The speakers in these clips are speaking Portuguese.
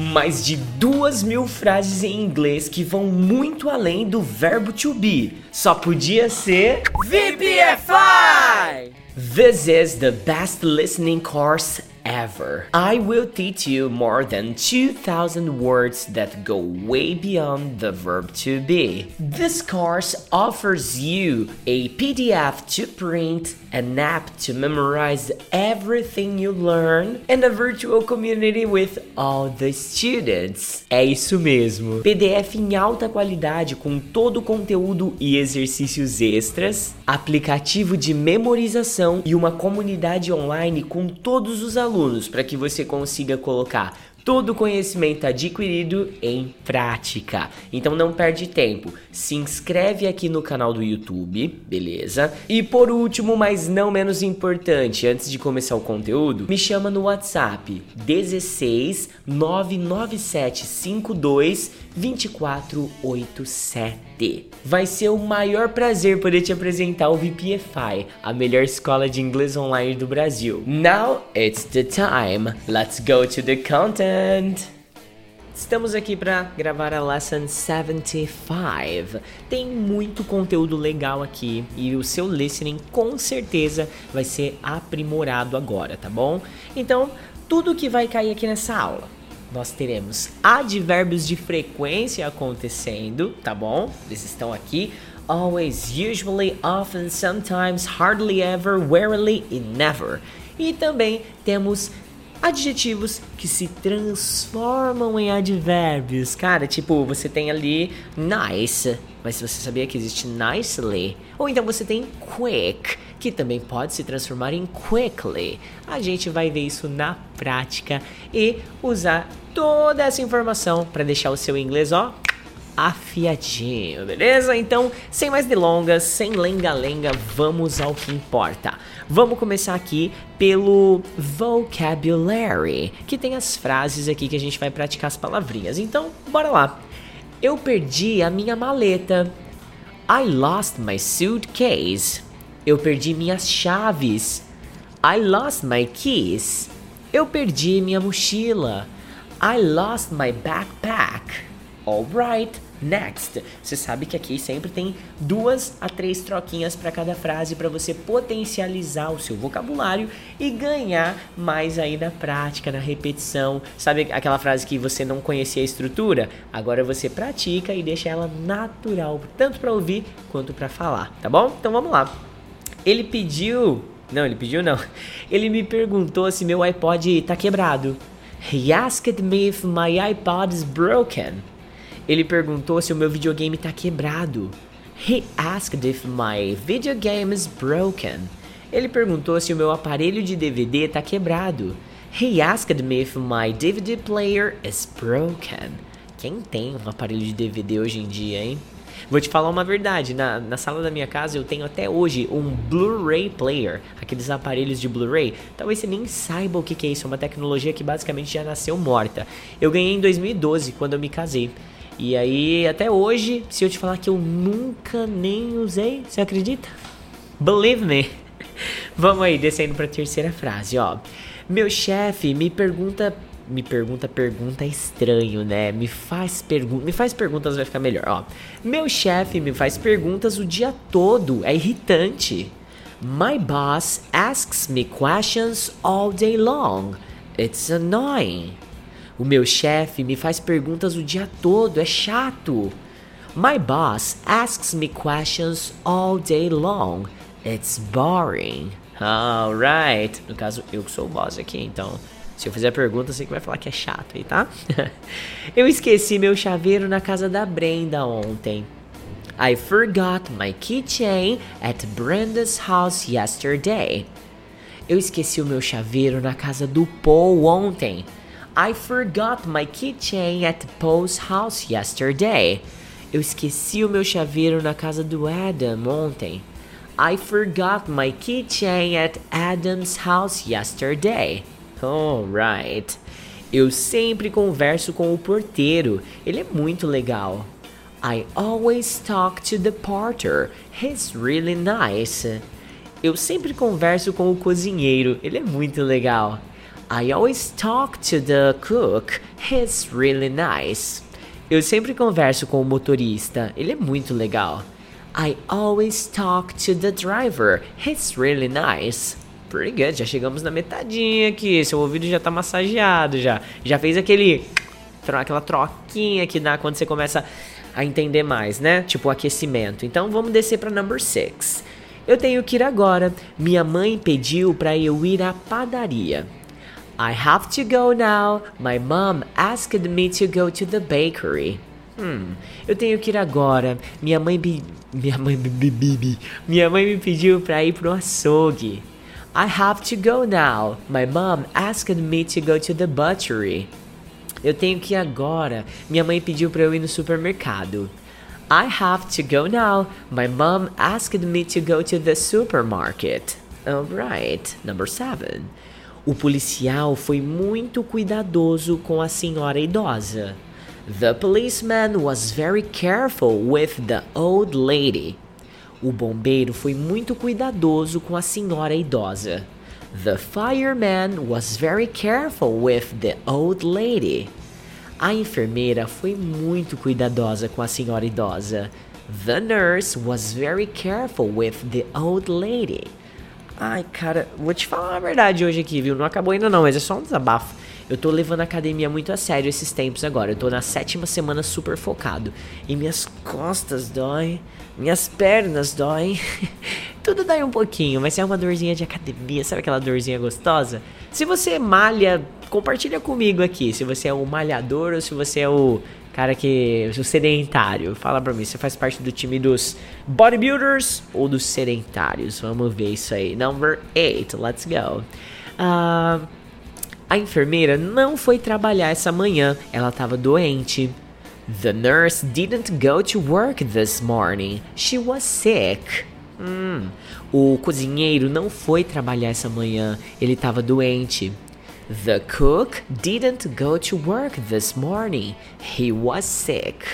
mais de duas mil frases em inglês que vão muito além do verbo to be. Só podia ser VPFI! This is the best listening course ever. I will teach you more than 2000 words that go way beyond the verb to be. This course offers you a PDF to print, an app to memorize everything you learn, and a virtual community with all the students. É isso mesmo. PDF em alta qualidade com todo o conteúdo e exercícios extras, aplicativo de memorização e uma comunidade online com todos os alunos alunos para que você consiga colocar todo conhecimento adquirido em prática. Então não perde tempo. Se inscreve aqui no canal do YouTube, beleza? E por último, mas não menos importante, antes de começar o conteúdo, me chama no WhatsApp 16 99752 2487. Vai ser o maior prazer poder te apresentar o VPFI, a melhor escola de inglês online do Brasil. Now it's the time. Let's go to the content. Estamos aqui para gravar a Lesson 75. Tem muito conteúdo legal aqui e o seu listening com certeza vai ser aprimorado agora, tá bom? Então, tudo que vai cair aqui nessa aula nós teremos advérbios de frequência acontecendo, tá bom? Eles estão aqui. Always, usually, often, sometimes, hardly ever, rarely e never. E também temos adjetivos que se transformam em advérbios. Cara, tipo, você tem ali nice, mas você sabia que existe nicely? Ou então você tem quick, que também pode se transformar em quickly. A gente vai ver isso na prática e usar toda essa informação para deixar o seu inglês, ó, afiadinho, beleza? Então, sem mais delongas, sem lenga-lenga, vamos ao que importa. Vamos começar aqui pelo vocabulary, que tem as frases aqui que a gente vai praticar as palavrinhas. Então, bora lá. Eu perdi a minha maleta. I lost my suitcase. Eu perdi minhas chaves. I lost my keys. Eu perdi minha mochila. I lost my backpack. Alright, next. Você sabe que aqui sempre tem duas a três troquinhas para cada frase para você potencializar o seu vocabulário e ganhar mais aí na prática, na repetição. Sabe aquela frase que você não conhecia a estrutura? Agora você pratica e deixa ela natural, tanto para ouvir quanto para falar, tá bom? Então vamos lá. Ele pediu, não, ele pediu não. Ele me perguntou se meu iPod tá quebrado. He asked me if my iPod is broken. Ele perguntou se o meu videogame tá quebrado. He asked if my video game is broken. Ele perguntou se o meu aparelho de DVD tá quebrado. He asked me if my DVD player is broken. Quem tem um aparelho de DVD hoje em dia, hein? Vou te falar uma verdade, na, na sala da minha casa eu tenho até hoje um Blu-ray player, aqueles aparelhos de Blu-ray. Talvez você nem saiba o que, que é isso, é uma tecnologia que basicamente já nasceu morta. Eu ganhei em 2012, quando eu me casei. E aí, até hoje, se eu te falar que eu nunca nem usei, você acredita? Believe me. Vamos aí, descendo para a terceira frase, ó. Meu chefe me pergunta me pergunta pergunta estranho, né? Me faz pergunta, me faz perguntas vai ficar melhor, ó. Meu chefe me faz perguntas o dia todo, é irritante. My boss asks me questions all day long. It's annoying. O meu chefe me faz perguntas o dia todo, é chato. My boss asks me questions all day long. It's boring. Alright. No caso, eu que sou o boss aqui, então se eu fizer pergunta, você que vai falar que é chato aí, tá? eu esqueci meu chaveiro na casa da Brenda ontem. I forgot my keychain at Brenda's house yesterday. Eu esqueci o meu chaveiro na casa do Paul ontem. I forgot my keychain at Paul's house yesterday. Eu esqueci o meu chaveiro na casa do Adam ontem. I forgot my keychain at Adam's house yesterday. Alright. Eu sempre converso com o porteiro. Ele é muito legal. I always talk to the porter. He's really nice. Eu sempre converso com o cozinheiro. Ele é muito legal. I always talk to the cook. He's really nice. Eu sempre converso com o motorista. Ele é muito legal. I always talk to the driver. He's really nice. Pretty good, já chegamos na metadinha aqui. Seu ouvido já tá massageado já. Já fez aquele aquela troquinha que dá quando você começa a entender mais, né? Tipo aquecimento. Então vamos descer para number 6. Eu tenho que ir agora. Minha mãe pediu para eu ir à padaria. I have to go now. My mom asked me to go to the bakery. Hum, eu tenho que ir agora. Minha mãe minha mãe minha mãe me pediu para ir pro açougue. I have to go now. My mom asked me to go to the butchery. Eu tenho que ir agora. Minha mãe pediu para eu ir no supermercado. I have to go now. My mom asked me to go to the supermarket. Alright, number seven. O policial foi muito cuidadoso com a senhora idosa. The policeman was very careful with the old lady. O bombeiro foi muito cuidadoso com a senhora idosa. The fireman was very careful with the old lady. A enfermeira foi muito cuidadosa com a senhora idosa. The nurse was very careful with the old lady. Ai, cara, vou te falar a verdade hoje aqui, viu? Não acabou ainda não, mas é só um desabafo. Eu tô levando a academia muito a sério esses tempos agora. Eu tô na sétima semana super focado. E minhas costas doem, minhas pernas doem. Tudo dói um pouquinho, mas é uma dorzinha de academia, sabe aquela dorzinha gostosa? Se você malha, compartilha comigo aqui. Se você é o malhador ou se você é o cara que. o sedentário. Fala pra mim, você faz parte do time dos bodybuilders ou dos sedentários? Vamos ver isso aí. Number 8, let's go. Uh, a enfermeira não foi trabalhar essa manhã, ela estava doente. The nurse didn't go to work this morning. She was sick. Hum, o cozinheiro não foi trabalhar essa manhã, ele estava doente. The cook didn't go to work this morning. He was sick.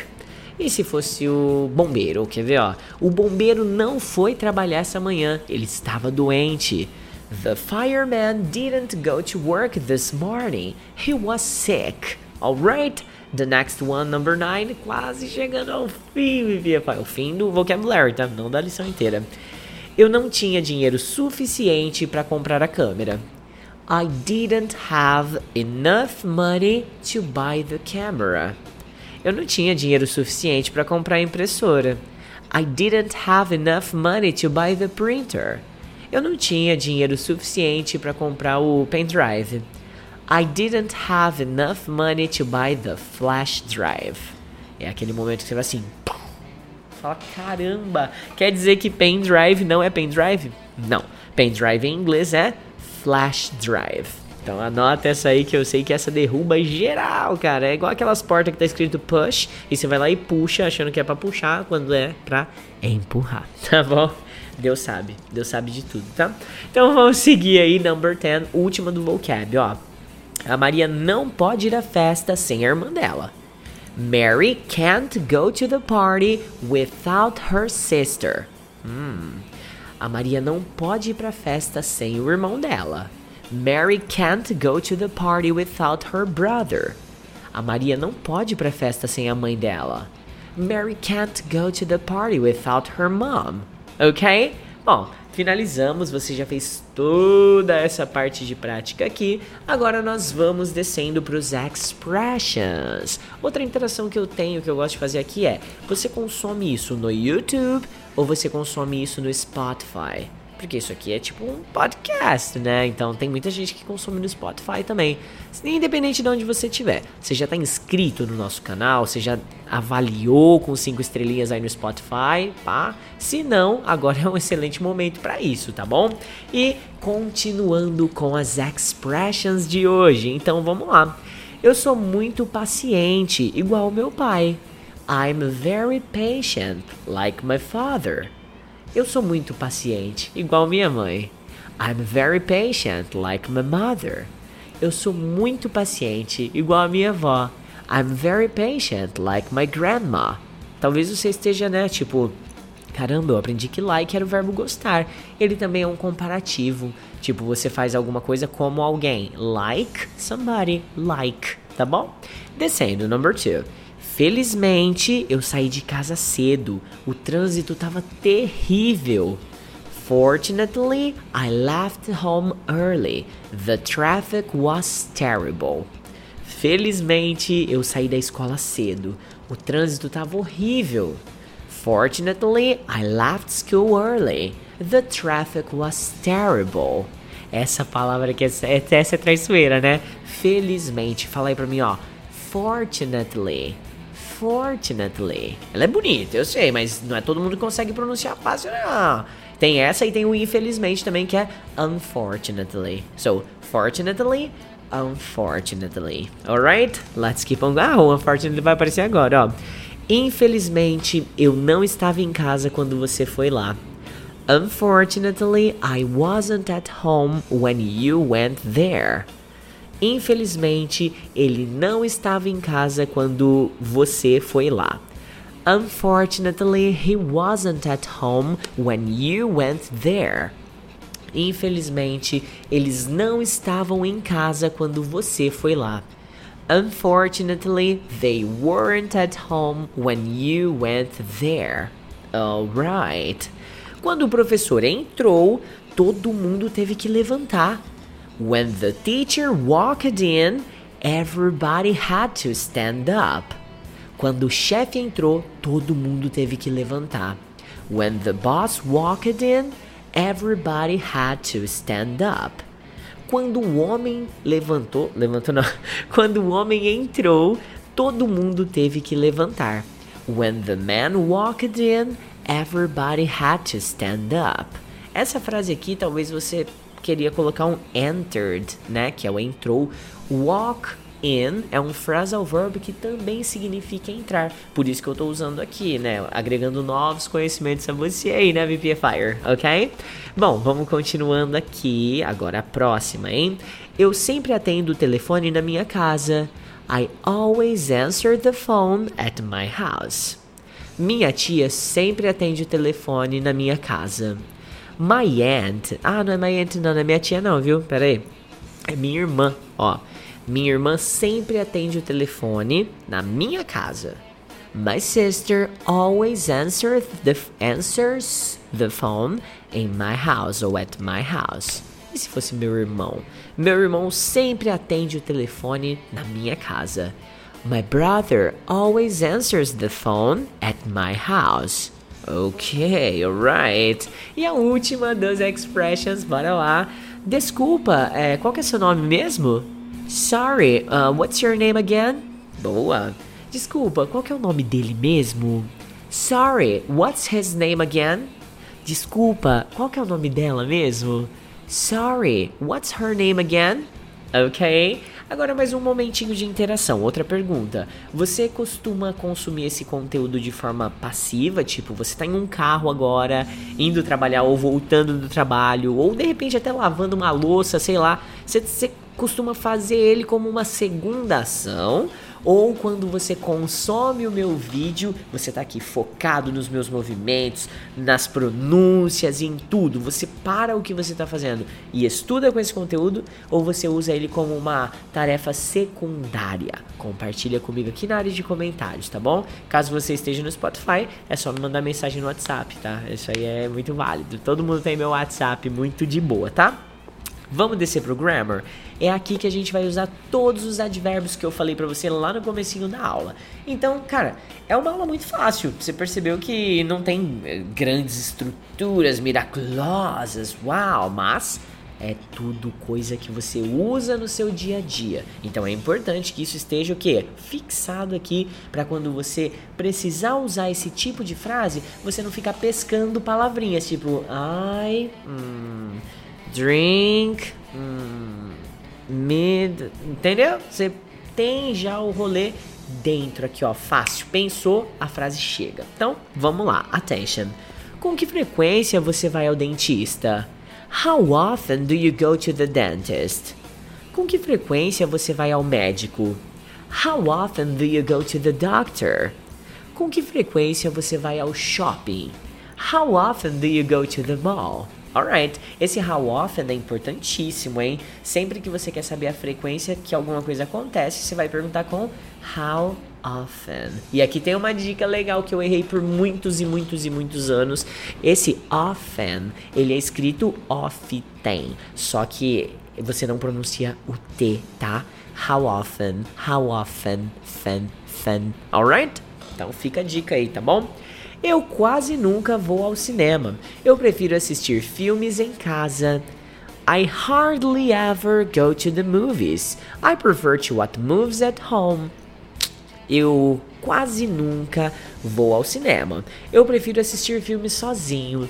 E se fosse o bombeiro, quer ver, ó? O bombeiro não foi trabalhar essa manhã, ele estava doente. The fireman didn't go to work this morning. He was sick. Alright? The next one, number 9, quase chegando ao fim, O fim do vocabulary, tá? Não da lição inteira. Eu não tinha dinheiro suficiente para comprar a câmera. I didn't have enough money to buy the camera. Eu não tinha dinheiro suficiente para comprar a impressora. I didn't have enough money to buy the printer. Eu não tinha dinheiro suficiente para comprar o pendrive. I didn't have enough money to buy the flash drive. É aquele momento que você vai assim. Fala, caramba! Quer dizer que pendrive não é pendrive? Não. Pendrive em inglês é flash drive. Então anota essa aí que eu sei que essa derruba geral, cara. É igual aquelas portas que tá escrito push e você vai lá e puxa achando que é para puxar quando é pra empurrar, tá bom? Deus sabe, Deus sabe de tudo, tá? Então vamos seguir aí, number 10, última do vocab, ó. A Maria não pode ir à festa sem a irmã dela. Mary can't go to the party without her sister. Hum. A Maria não pode ir para a festa sem o irmão dela. Mary can't go to the party without her brother. A Maria não pode ir para a festa sem a mãe dela. Mary can't go to the party without her mom ok? Bom, finalizamos, você já fez toda essa parte de prática aqui. Agora nós vamos descendo para os expressions. Outra interação que eu tenho, que eu gosto de fazer aqui é: você consome isso no YouTube ou você consome isso no Spotify? Porque isso aqui é tipo um podcast, né? Então tem muita gente que consome no Spotify também. Independente de onde você estiver. Você já está inscrito no nosso canal? Você já avaliou com cinco estrelinhas aí no Spotify? Pá? Se não, agora é um excelente momento para isso, tá bom? E continuando com as expressions de hoje. Então vamos lá. Eu sou muito paciente, igual meu pai. I'm very patient, like my father. Eu sou muito paciente, igual minha mãe. I'm very patient, like my mother. Eu sou muito paciente, igual a minha avó. I'm very patient, like my grandma. Talvez você esteja, né, tipo, Caramba, eu aprendi que like era o verbo gostar. Ele também é um comparativo. Tipo, você faz alguma coisa como alguém. Like somebody. Like. Tá bom? Descendo, number two. Felizmente, eu saí de casa cedo. O trânsito tava terrível. Fortunately, I left home early. The traffic was terrible. Felizmente, eu saí da escola cedo. O trânsito tava horrível. Fortunately, I left school early. The traffic was terrible. Essa palavra aqui, é, essa é traiçoeira, né? Felizmente. Fala aí pra mim, ó. Fortunately. Fortunately. Ela é bonita, eu sei, mas não é todo mundo que consegue pronunciar fácil, não. Tem essa e tem o infelizmente também, que é unfortunately. So, fortunately, unfortunately. Alright? Let's keep on. Ah, o unfortunately vai aparecer agora, ó. Infelizmente, eu não estava em casa quando você foi lá. Unfortunately, I wasn't at home when you went there. Infelizmente, ele não estava em casa quando você foi lá. Unfortunately, he wasn't at home when you went there. Infelizmente, eles não estavam em casa quando você foi lá. Unfortunately, they weren't at home when you went there. Alright. Quando o professor entrou, todo mundo teve que levantar. When the teacher walked in, everybody had to stand up. Quando o chefe entrou, todo mundo teve que levantar. When the boss walked in, everybody had to stand up. Quando o homem levantou, levantou não. Quando o homem entrou, todo mundo teve que levantar. When the man walked in, everybody had to stand up. Essa frase aqui talvez você queria colocar um entered, né, que é o entrou. Walk in é um phrasal verb que também significa entrar. Por isso que eu estou usando aqui, né? Agregando novos conhecimentos a você aí, né, VPFire, ok? Bom, vamos continuando aqui. Agora a próxima, hein? Eu sempre atendo o telefone na minha casa. I always answer the phone at my house. Minha tia sempre atende o telefone na minha casa. My aunt. Ah, não é my aunt, não, não é minha tia, não, viu? Pera aí. É minha irmã, ó. Minha irmã sempre atende o telefone na minha casa. My sister always answers the, answers the phone in my house or at my house. E se fosse meu irmão? Meu irmão sempre atende o telefone na minha casa. My brother always answers the phone at my house. Ok, alright. E a última das expressions, bora lá. Desculpa, é, qual que é seu nome mesmo? Sorry, uh, what's your name again? Boa. Desculpa, qual que é o nome dele mesmo? Sorry, what's his name again? Desculpa, qual que é o nome dela mesmo? Sorry, what's her name again? Ok? Agora mais um momentinho de interação. Outra pergunta. Você costuma consumir esse conteúdo de forma passiva? Tipo, você está em um carro agora, indo trabalhar ou voltando do trabalho, ou de repente até lavando uma louça, sei lá. Você, você costuma fazer ele como uma segunda ação, ou quando você consome o meu vídeo, você está aqui focado nos meus movimentos, nas pronúncias, em tudo. Você para o que você está fazendo e estuda com esse conteúdo, ou você usa ele como uma tarefa secundária. Compartilha comigo aqui na área de comentários, tá bom? Caso você esteja no Spotify, é só me mandar mensagem no WhatsApp, tá? Isso aí é muito válido. Todo mundo tem meu WhatsApp muito de boa, tá? Vamos descer pro grammar? É aqui que a gente vai usar todos os advérbios que eu falei para você lá no comecinho da aula. Então, cara, é uma aula muito fácil. Você percebeu que não tem eh, grandes estruturas miraculosas, uau, mas é tudo coisa que você usa no seu dia a dia. Então é importante que isso esteja o quê? Fixado aqui para quando você precisar usar esse tipo de frase, você não ficar pescando palavrinhas tipo ai, hum, drink, hum, mid, entendeu? Você tem já o rolê dentro aqui, ó, fácil. Pensou, a frase chega. Então, vamos lá, attention. Com que frequência você vai ao dentista? How often do you go to the dentist? Com que frequência você vai ao médico? How often do you go to the doctor? Com que frequência você vai ao shopping? How often do you go to the mall? Alright, esse how often é importantíssimo, hein? Sempre que você quer saber a frequência que alguma coisa acontece, você vai perguntar com how often. E aqui tem uma dica legal que eu errei por muitos e muitos e muitos anos. Esse often, ele é escrito often, só que você não pronuncia o T, tá? How often, how often, fen, fen. Alright? Então fica a dica aí, tá bom? Eu quase nunca vou ao cinema. Eu prefiro assistir filmes em casa. I hardly ever go to the movies. I prefer to watch movies at home. Eu quase nunca vou ao cinema. Eu prefiro assistir filmes sozinho.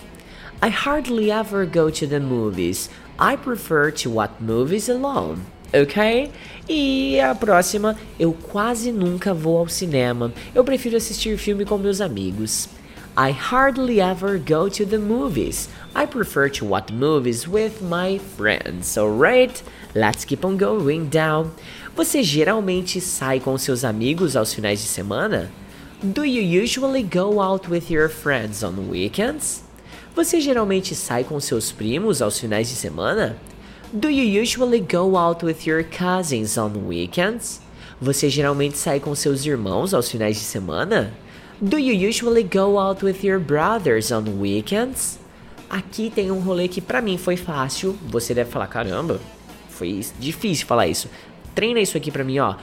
I hardly ever go to the movies. I prefer to watch movies alone. Ok? E a próxima, eu quase nunca vou ao cinema. Eu prefiro assistir filme com meus amigos. I hardly ever go to the movies. I prefer to watch movies with my friends. Alright? Let's keep on going down. Você geralmente sai com seus amigos aos finais de semana? Do you usually go out with your friends on weekends? Você geralmente sai com seus primos aos finais de semana? Do you usually go out with your cousins on weekends? Você geralmente sai com seus irmãos aos finais de semana? Do you usually go out with your brothers on weekends? Aqui tem um rolê que para mim foi fácil. Você deve falar, caramba, foi difícil falar isso. Treina isso aqui para mim, ó.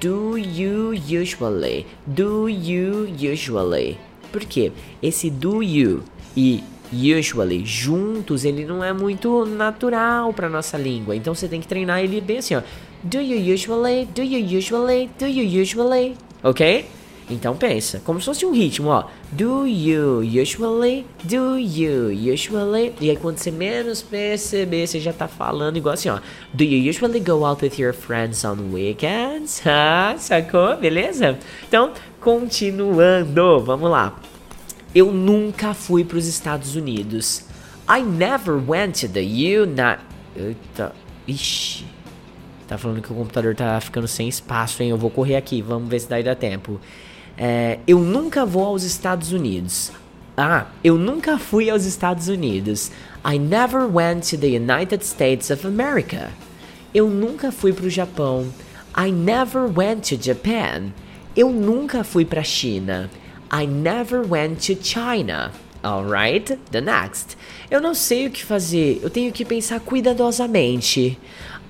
Do you usually? Do you usually? Por quê? Esse do you e usually juntos, ele não é muito natural para nossa língua. Então você tem que treinar ele bem assim, ó. Do you usually? Do you usually? Do you usually? OK? Então pensa, como se fosse um ritmo, ó. Do you usually? Do you usually? E aí quando você menos perceber, você já tá falando igual assim, ó. Do you usually go out with your friends on weekends? Ah, sacou? Beleza? Então, continuando, vamos lá. Eu nunca fui para os Estados Unidos. I never went to the United. Eita, ixi. Tá falando que o computador tá ficando sem espaço, hein? Eu vou correr aqui, vamos ver se daí dá tempo. É, eu nunca vou aos Estados Unidos. Ah, eu nunca fui aos Estados Unidos. I never went to the United States of America. Eu nunca fui para o Japão. I never went to Japan. Eu nunca fui para a China. I never went to China. Alright, the next. Eu não sei o que fazer. Eu tenho que pensar cuidadosamente.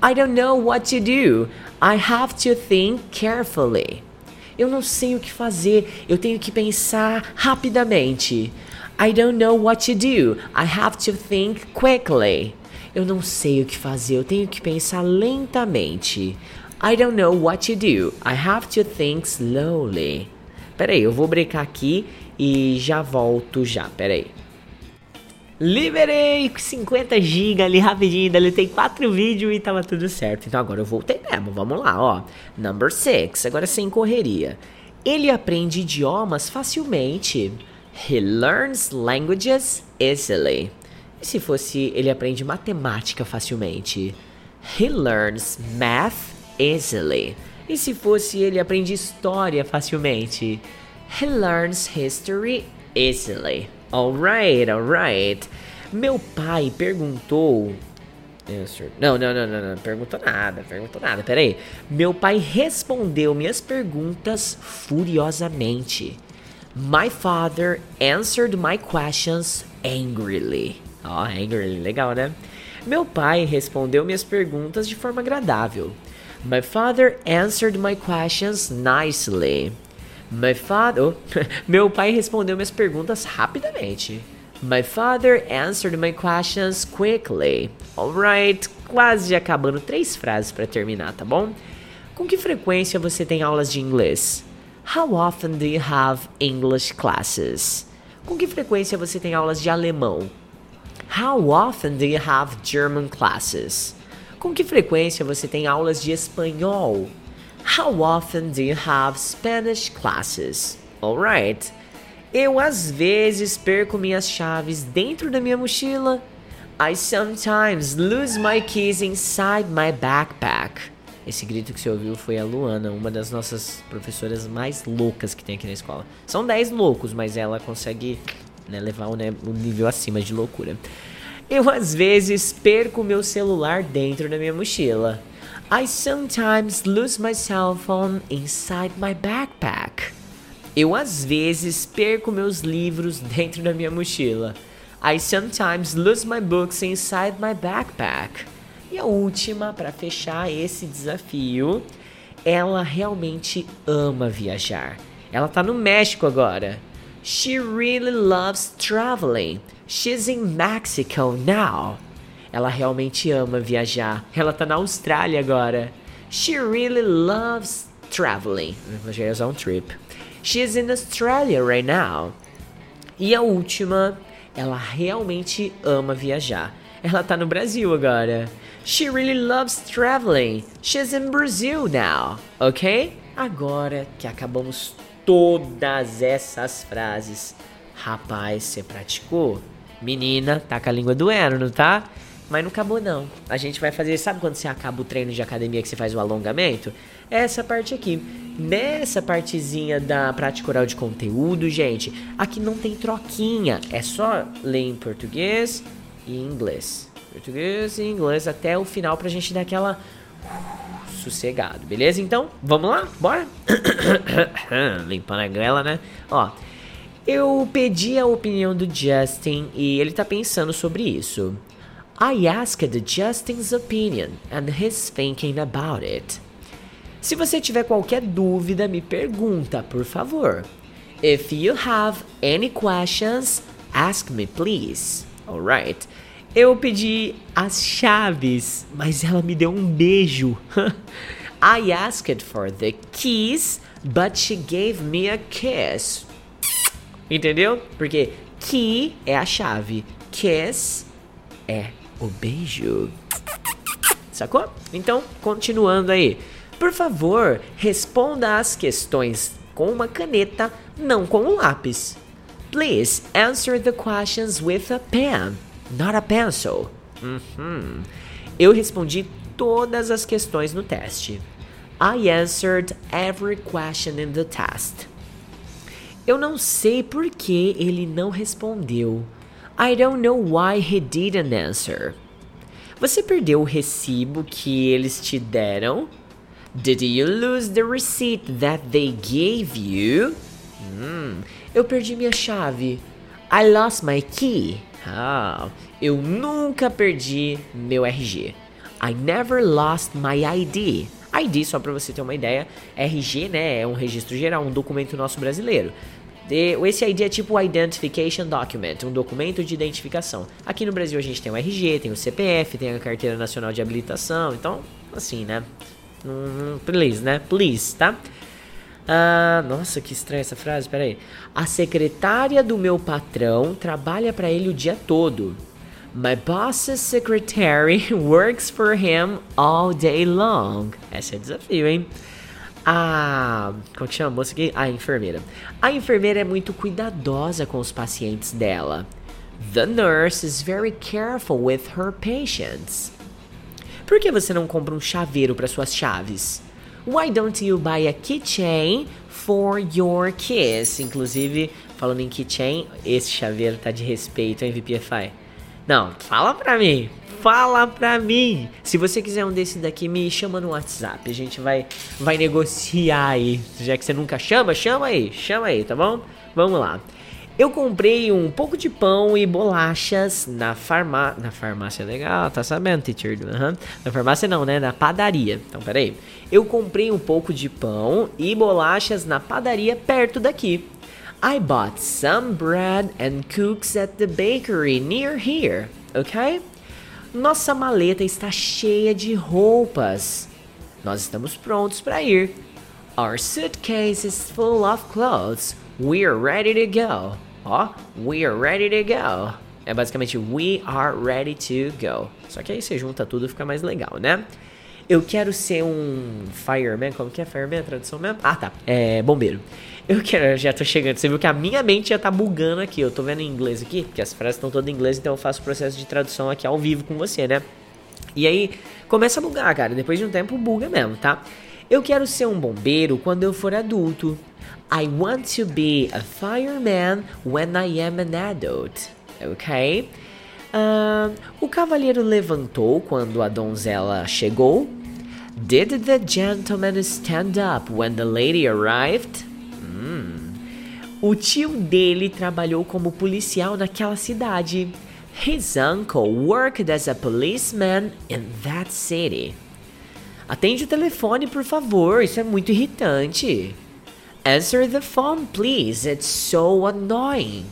I don't know what to do. I have to think carefully. Eu não sei o que fazer, eu tenho que pensar rapidamente. I don't know what to do. I have to think quickly. Eu não sei o que fazer, eu tenho que pensar lentamente. I don't know what to do. I have to think slowly. Peraí, eu vou brincar aqui e já volto já. Peraí. Liberei 50 GB ali rapidinho, deletei 4 vídeos e tava tudo certo. Então agora eu voltei mesmo, vamos lá, ó. Number 6, agora sem correria. Ele aprende idiomas facilmente. He learns languages easily. E se fosse ele aprende matemática facilmente? He learns math easily. E se fosse ele aprende história facilmente? He learns history easily. Alright, alright. Meu pai perguntou. Não, não, não, não, não, perguntou nada, perguntou nada, peraí. Meu pai respondeu minhas perguntas furiosamente. My father answered my questions angrily. Ó, oh, angrily, legal, né? Meu pai respondeu minhas perguntas de forma agradável. My father answered my questions nicely. My father. Oh, meu pai respondeu minhas perguntas rapidamente. My father answered my questions quickly. Alright, quase acabando três frases para terminar, tá bom? Com que frequência você tem aulas de inglês? How often do you have English classes? Com que frequência você tem aulas de alemão? How often do you have German classes? Com que frequência você tem aulas de espanhol? How often do you have Spanish classes? Alright. Eu às vezes perco minhas chaves dentro da minha mochila. I sometimes lose my keys inside my backpack. Esse grito que você ouviu foi a Luana, uma das nossas professoras mais loucas que tem aqui na escola. São 10 loucos, mas ela consegue né? Levar o, né, o nível acima de loucura. Eu às vezes perco meu celular dentro da minha mochila. I sometimes lose my cell phone inside my backpack. Eu às vezes perco meus livros dentro da minha mochila. I sometimes lose my books inside my backpack. E a última, para fechar esse desafio, ela realmente ama viajar. Ela tá no México agora. She really loves traveling. She's in Mexico now. Ela realmente ama viajar. Ela tá na Austrália agora. She really loves traveling. Vou já usar um trip. She's in Australia right now. E a última, ela realmente ama viajar. Ela tá no Brasil agora. She really loves traveling. She's in Brazil now, ok? Agora que acabamos todas essas frases, rapaz, você praticou? Menina, tá com a língua doendo, não tá? Mas não acabou não. A gente vai fazer, sabe quando você acaba o treino de academia que você faz o alongamento? Essa parte aqui. Nessa partezinha da prática oral de conteúdo, gente, aqui não tem troquinha. É só ler em português e inglês. Português e inglês até o final pra gente dar aquela sossegado, beleza? Então, vamos lá? Bora? Limpando a grela, né? Ó, eu pedi a opinião do Justin e ele tá pensando sobre isso. I asked Justin's opinion and his thinking about it. Se você tiver qualquer dúvida, me pergunta, por favor. If you have any questions, ask me please. Alright. Eu pedi as chaves, mas ela me deu um beijo. I asked for the keys, but she gave me a kiss. Entendeu? Porque key é a chave, kiss é o beijo. Sacou? Então, continuando aí. Por favor, responda as questões com uma caneta, não com um lápis. Please answer the questions with a pen, not a pencil. Uhum. Eu respondi todas as questões no teste. I answered every question in the test. Eu não sei por que ele não respondeu. I don't know why he didn't answer. Você perdeu o recibo que eles te deram? Did you lose the receipt that they gave you? Hum, eu perdi minha chave. I lost my key. Ah, eu nunca perdi meu RG. I never lost my ID. ID, só para você ter uma ideia, RG, né, é um registro geral, um documento nosso brasileiro. Esse ID é tipo Identification Document, um documento de identificação. Aqui no Brasil a gente tem o RG, tem o CPF, tem a Carteira Nacional de Habilitação, então, assim, né? Hum, please, né? Please, tá? Ah, nossa, que estranha essa frase, peraí. A secretária do meu patrão trabalha para ele o dia todo. My boss's secretary works for him all day long. Esse é desafio, hein? A. Como que chama a moça aqui? A enfermeira. A enfermeira é muito cuidadosa com os pacientes dela. The nurse is very careful with her patients. Por que você não compra um chaveiro para suas chaves? Why don't you buy a keychain for your keys? Inclusive, falando em keychain, esse chaveiro tá de respeito, hein, VPFI? Não, fala pra mim. Fala pra mim. Se você quiser um desse daqui, me chama no WhatsApp. A gente vai, vai negociar aí. Já que você nunca chama, chama aí. Chama aí, tá bom? Vamos lá. Eu comprei um pouco de pão e bolachas na farmácia. Na farmácia legal, tá sabendo, teacher? Uhum. Na farmácia não, né? Na padaria. Então, peraí. Eu comprei um pouco de pão e bolachas na padaria perto daqui. I bought some bread and cookies at the bakery near here, ok? Nossa maleta está cheia de roupas. Nós estamos prontos para ir. Our suitcase is full of clothes. We're ready to go. Ó, we are ready to go. É basicamente we are ready to go. Só que aí você junta tudo e fica mais legal, né? Eu quero ser um fireman. Como que é fireman? A tradução mesmo? Ah, tá. É bombeiro. Eu quero, já tô chegando. Você viu que a minha mente já tá bugando aqui. Eu tô vendo em inglês aqui, porque as frases estão todas em inglês, então eu faço o processo de tradução aqui ao vivo com você, né? E aí começa a bugar, cara. Depois de um tempo buga mesmo, tá? Eu quero ser um bombeiro quando eu for adulto. I want to be a fireman when I am an adult. Ok? Uh, o cavalheiro levantou quando a donzela chegou. Did the gentleman stand up when the lady arrived? Hum. O tio dele trabalhou como policial naquela cidade. His uncle worked as a policeman in that city. Atende o telefone, por favor, isso é muito irritante. Answer the phone, please. It's so annoying.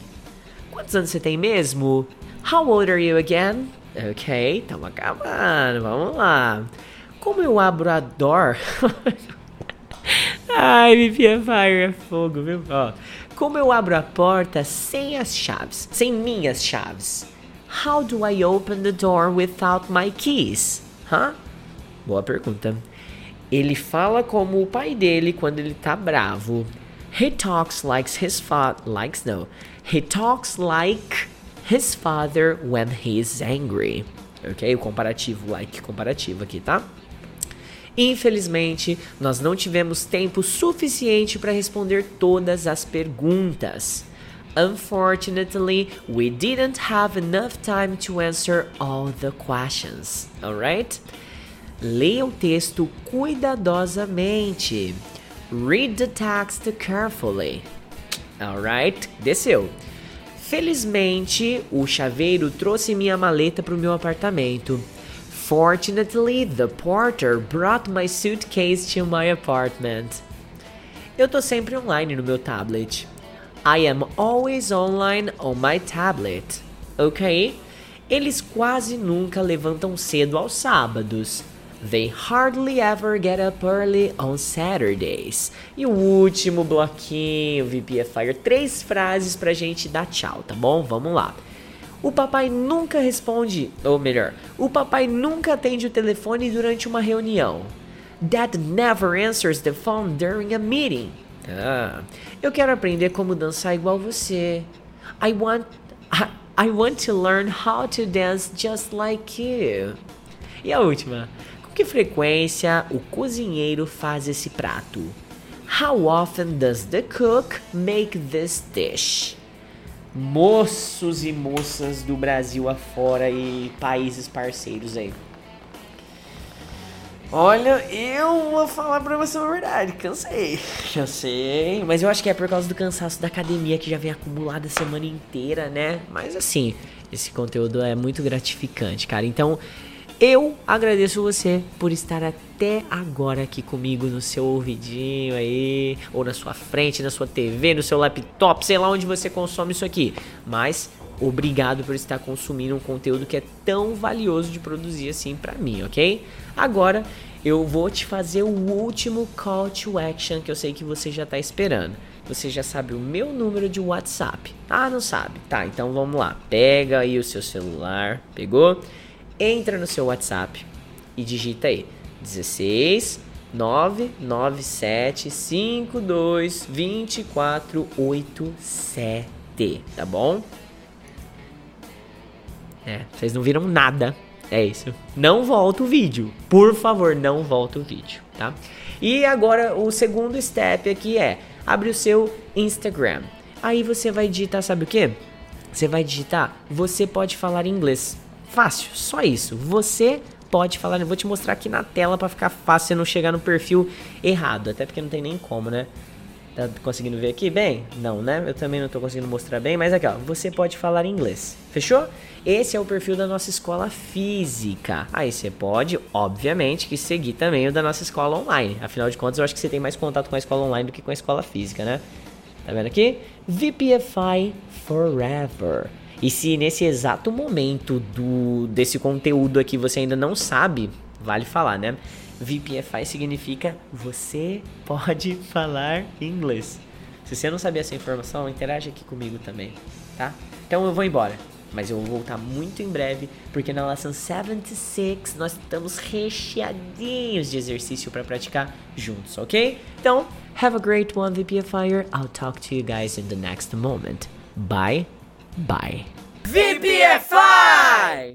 Quantos anos você tem mesmo? How old are you again? Ok, estamos acabando. Vamos lá. Como eu abro a door? Ai, Fire é fogo, viu? Ó, como eu abro a porta sem as chaves, sem minhas chaves? How do I open the door without my keys? Huh? Boa pergunta. Ele fala como o pai dele quando ele tá bravo. He talks like his father. Likes no. He talks like his father when he is angry. Ok? O comparativo, like comparativo aqui, tá? Infelizmente, nós não tivemos tempo suficiente para responder todas as perguntas. Unfortunately, we didn't have enough time to answer all the questions. Alright? Leia o texto cuidadosamente. Read the text carefully. Alright? Desceu. Felizmente, o chaveiro trouxe minha maleta para o meu apartamento. Fortunately, the porter brought my suitcase to my apartment. Eu tô sempre online no meu tablet. I am always online on my tablet. Ok? Eles quase nunca levantam cedo aos sábados. They hardly ever get up early on Saturdays. E o último bloquinho, VPFire, três frases pra gente dar tchau, tá bom? Vamos lá. O papai nunca responde, ou melhor, o papai nunca atende o telefone durante uma reunião. Dad never answers the phone during a meeting. Ah, eu quero aprender como dançar igual você. I want I, I want to learn how to dance just like you. E a última, que frequência o cozinheiro faz esse prato? How often does the cook make this dish? Moços e moças do Brasil afora e países parceiros aí. Olha, eu vou falar pra você a verdade, cansei. Já sei, mas eu acho que é por causa do cansaço da academia que já vem acumulado a semana inteira, né? Mas assim, esse conteúdo é muito gratificante, cara. Então, eu agradeço você por estar até agora aqui comigo no seu ouvidinho aí, ou na sua frente, na sua TV, no seu laptop, sei lá onde você consome isso aqui. Mas obrigado por estar consumindo um conteúdo que é tão valioso de produzir assim para mim, ok? Agora eu vou te fazer o último call to action que eu sei que você já tá esperando. Você já sabe o meu número de WhatsApp? Ah, não sabe? Tá, então vamos lá. Pega aí o seu celular, pegou? Entra no seu WhatsApp e digita aí 16 997 52 24 87, tá bom? É, vocês não viram nada. É isso. Não volta o vídeo. Por favor, não volta o vídeo, tá? E agora o segundo step aqui é abre o seu Instagram. Aí você vai digitar, sabe o que? Você vai digitar, você pode falar inglês. Fácil, só isso. Você pode falar, eu vou te mostrar aqui na tela para ficar fácil você não chegar no perfil errado, até porque não tem nem como, né? Tá conseguindo ver aqui bem? Não, né? Eu também não tô conseguindo mostrar bem, mas aqui, ó, você pode falar inglês. Fechou? Esse é o perfil da nossa escola física. Aí você pode, obviamente, que seguir também o da nossa escola online. Afinal de contas, eu acho que você tem mais contato com a escola online do que com a escola física, né? Tá vendo aqui? VPFI Forever. E se nesse exato momento do desse conteúdo aqui você ainda não sabe, vale falar, né? VPFI significa você pode falar inglês. Se você não sabia essa informação, interage aqui comigo também, tá? Então eu vou embora, mas eu vou voltar muito em breve, porque na lesson 76 nós estamos recheadinhos de exercício para praticar juntos, ok? Então, have a great one, VPFire. I'll talk to you guys in the next moment. Bye. Bye. VPFI!